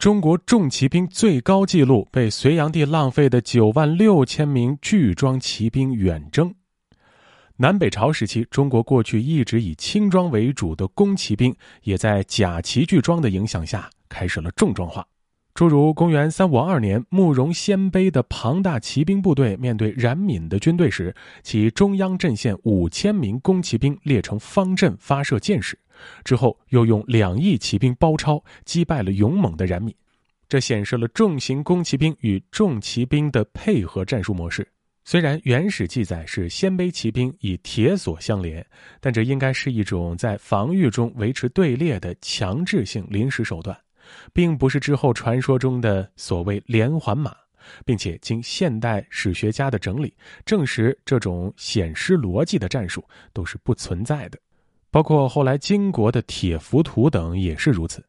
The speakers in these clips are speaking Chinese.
中国重骑兵最高纪录被隋炀帝浪费的九万六千名巨装骑兵远征。南北朝时期，中国过去一直以轻装为主的弓骑兵，也在假骑巨装的影响下开始了重装化。诸如公元三五二年，慕容鲜卑的庞大骑兵部队面对冉闵的军队时，其中央阵线五千名弓骑兵列成方阵发射箭矢，之后又用两翼骑兵包抄击败了勇猛的冉闵。这显示了重型弓骑兵与重骑兵的配合战术模式。虽然原始记载是鲜卑骑兵以铁索相连，但这应该是一种在防御中维持队列的强制性临时手段。并不是之后传说中的所谓连环马，并且经现代史学家的整理证实，这种显失逻辑的战术都是不存在的，包括后来金国的铁浮屠等也是如此。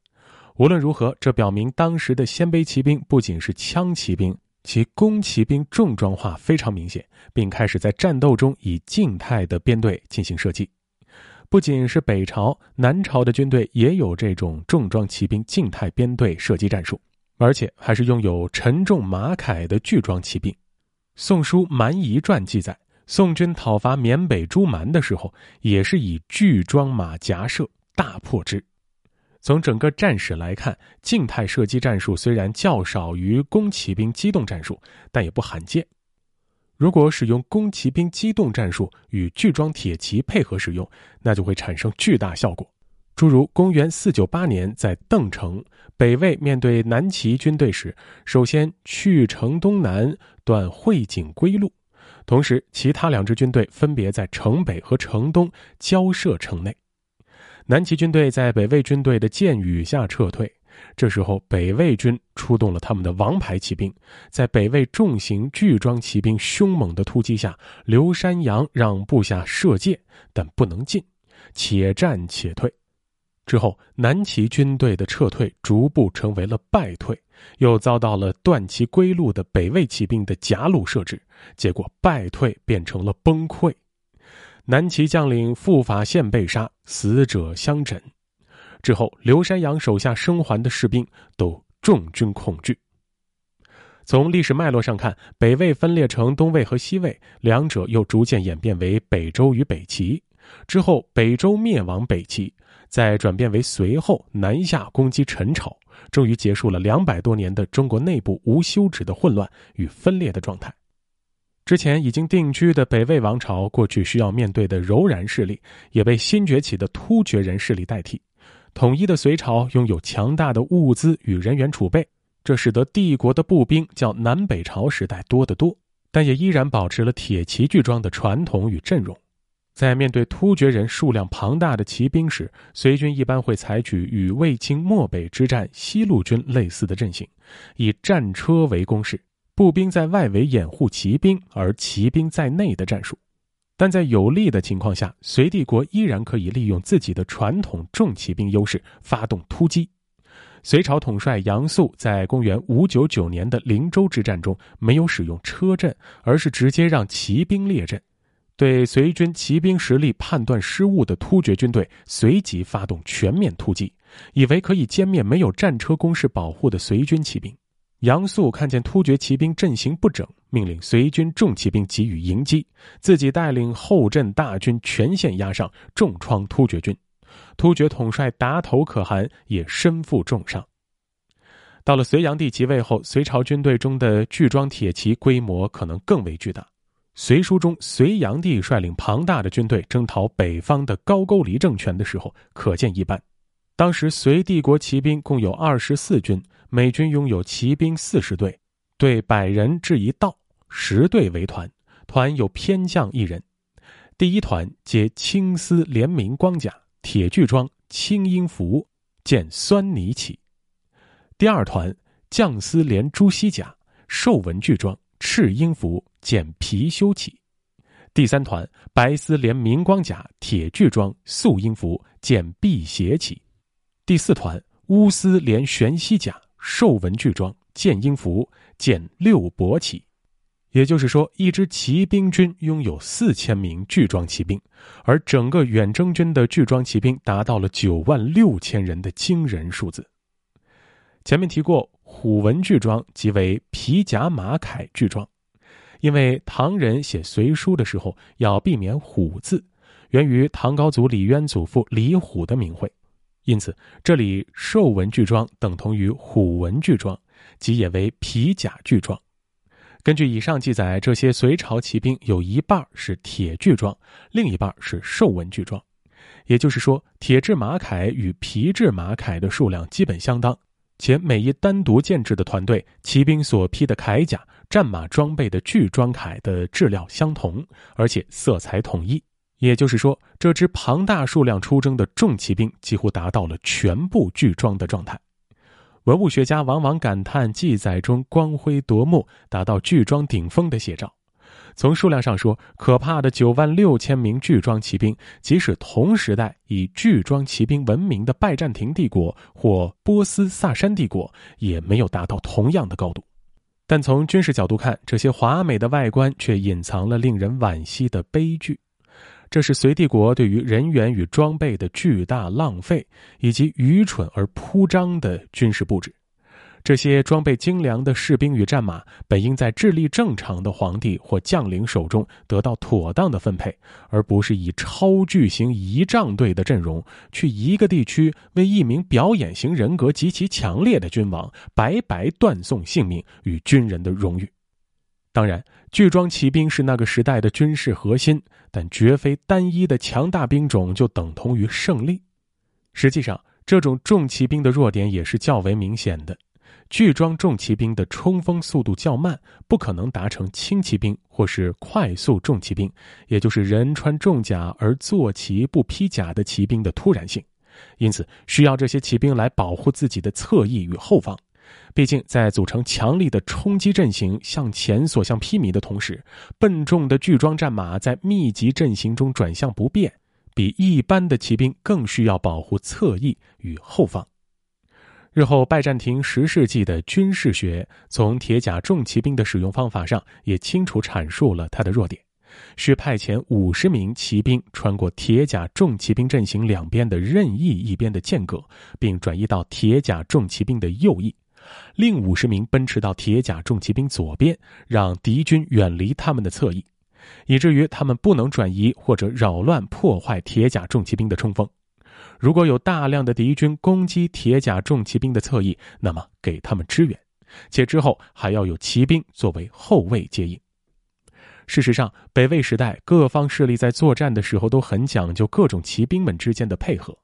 无论如何，这表明当时的鲜卑骑兵不仅是枪骑兵，其弓骑兵重装化非常明显，并开始在战斗中以静态的编队进行射击。不仅是北朝、南朝的军队也有这种重装骑兵静态编队射击战术，而且还是拥有沉重马铠的巨装骑兵。《宋书·蛮夷传》记载，宋军讨伐缅北诸蛮的时候，也是以巨装马夹射，大破之。从整个战史来看，静态射击战术虽然较少于弓骑兵机动战术，但也不罕见。如果使用弓骑兵机动战术与巨装铁骑配合使用，那就会产生巨大效果。诸如公元四九八年在邓城，北魏面对南齐军队时，首先去城东南，断会景归路，同时其他两支军队分别在城北和城东交涉城内。南齐军队在北魏军队的箭雨下撤退。这时候，北魏军出动了他们的王牌骑兵，在北魏重型巨装骑兵凶猛的突击下，刘山阳让部下射箭，但不能进，且战且退。之后，南齐军队的撤退逐步成为了败退，又遭到了断其归路的北魏骑兵的夹路设置，结果败退变成了崩溃。南齐将领傅法宪被杀，死者相枕。之后，刘山阳手下生还的士兵都众军恐惧。从历史脉络上看，北魏分裂成东魏和西魏，两者又逐渐演变为北周与北齐。之后，北周灭亡北齐，再转变为随后南下攻击陈朝，终于结束了两百多年的中国内部无休止的混乱与分裂的状态。之前已经定居的北魏王朝，过去需要面对的柔然势力，也被新崛起的突厥人势力代替。统一的隋朝拥有强大的物资与人员储备，这使得帝国的步兵较南北朝时代多得多，但也依然保持了铁骑巨装的传统与阵容。在面对突厥人数量庞大的骑兵时，隋军一般会采取与卫青漠北之战西路军类似的阵型，以战车为攻势，步兵在外围掩护骑兵，而骑兵在内的战术。但在有利的情况下，隋帝国依然可以利用自己的传统重骑兵优势发动突击。隋朝统帅杨素在公元五九九年的灵州之战中，没有使用车阵，而是直接让骑兵列阵，对隋军骑兵实力判断失误的突厥军队随即发动全面突击，以为可以歼灭没有战车攻势保护的隋军骑兵。杨素看见突厥骑兵阵型不整，命令隋军重骑兵给予迎击，自己带领后阵大军全线压上，重创突厥军。突厥统帅达头可汗也身负重伤。到了隋炀帝即位后，隋朝军队中的巨装铁骑规模可能更为巨大。《隋书》中，隋炀帝率领庞大的军队征讨北方的高句丽政权的时候，可见一斑。当时隋帝国骑兵共有二十四军。美军拥有骑兵四十队，队百人至一道，十队为团，团有偏将一人。第一团皆青丝连明光甲，铁具装，青缨服，见酸泥起。第二团将丝连朱熹甲，兽纹具装，赤缨服，见貔貅起。第三团白丝连明光甲，铁具装，素缨服，见辟邪起。第四团乌丝连玄犀甲。兽纹巨装，剑鹰服，见六伯起。也就是说，一支骑兵军拥有四千名巨装骑兵，而整个远征军的巨装骑兵达到了九万六千人的惊人数字。前面提过，虎纹巨装即为皮甲马铠巨装，因为唐人写隋书的时候要避免虎字，源于唐高祖李渊祖父李虎的名讳，因此这里兽纹巨装等同于虎纹巨装，即也为皮甲巨装。根据以上记载，这些隋朝骑兵有一半是铁巨装，另一半是兽纹巨装，也就是说，铁制马铠与皮制马铠的数量基本相当，且每一单独建制的团队骑兵所披的铠甲、战马装备的巨装铠的质量相同，而且色彩统一。也就是说，这支庞大数量出征的重骑兵几乎达到了全部巨装的状态。文物学家往往感叹记载中光辉夺目、达到巨装顶峰的写照。从数量上说，可怕的九万六千名巨装骑兵，即使同时代以巨装骑兵闻名的拜占庭帝国或波斯萨珊帝国，也没有达到同样的高度。但从军事角度看，这些华美的外观却隐藏了令人惋惜的悲剧。这是隋帝国对于人员与装备的巨大浪费，以及愚蠢而铺张的军事布置。这些装备精良的士兵与战马，本应在智力正常的皇帝或将领手中得到妥当的分配，而不是以超巨型仪仗队的阵容，去一个地区为一名表演型人格极其强烈的君王白白断送性命与军人的荣誉。当然，巨装骑兵是那个时代的军事核心，但绝非单一的强大兵种就等同于胜利。实际上，这种重骑兵的弱点也是较为明显的。巨装重骑兵的冲锋速度较慢，不可能达成轻骑兵或是快速重骑兵，也就是人穿重甲而坐骑不披甲的骑兵的突然性，因此需要这些骑兵来保护自己的侧翼与后方。毕竟，在组成强力的冲击阵型向前所向披靡的同时，笨重的巨装战马在密集阵型中转向不便，比一般的骑兵更需要保护侧翼与后方。日后，拜占庭十世纪的军事学从铁甲重骑兵的使用方法上也清楚阐述了它的弱点：需派遣五十名骑兵穿过铁甲重骑兵阵型两边的任意一边的间隔，并转移到铁甲重骑兵的右翼。另五十名奔驰到铁甲重骑兵左边，让敌军远离他们的侧翼，以至于他们不能转移或者扰乱破坏铁甲重骑兵的冲锋。如果有大量的敌军攻击铁甲重骑兵的侧翼，那么给他们支援，且之后还要有骑兵作为后卫接应。事实上，北魏时代各方势力在作战的时候都很讲究各种骑兵们之间的配合。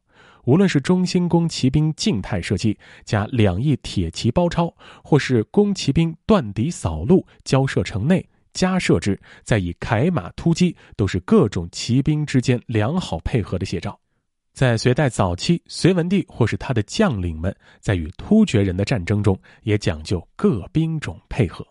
无论是中兴宫骑兵静态射击加两翼铁骑包抄，或是弓骑兵断敌扫路交射城内加射之，再以铠马突击，都是各种骑兵之间良好配合的写照。在隋代早期，隋文帝或是他的将领们在与突厥人的战争中，也讲究各兵种配合。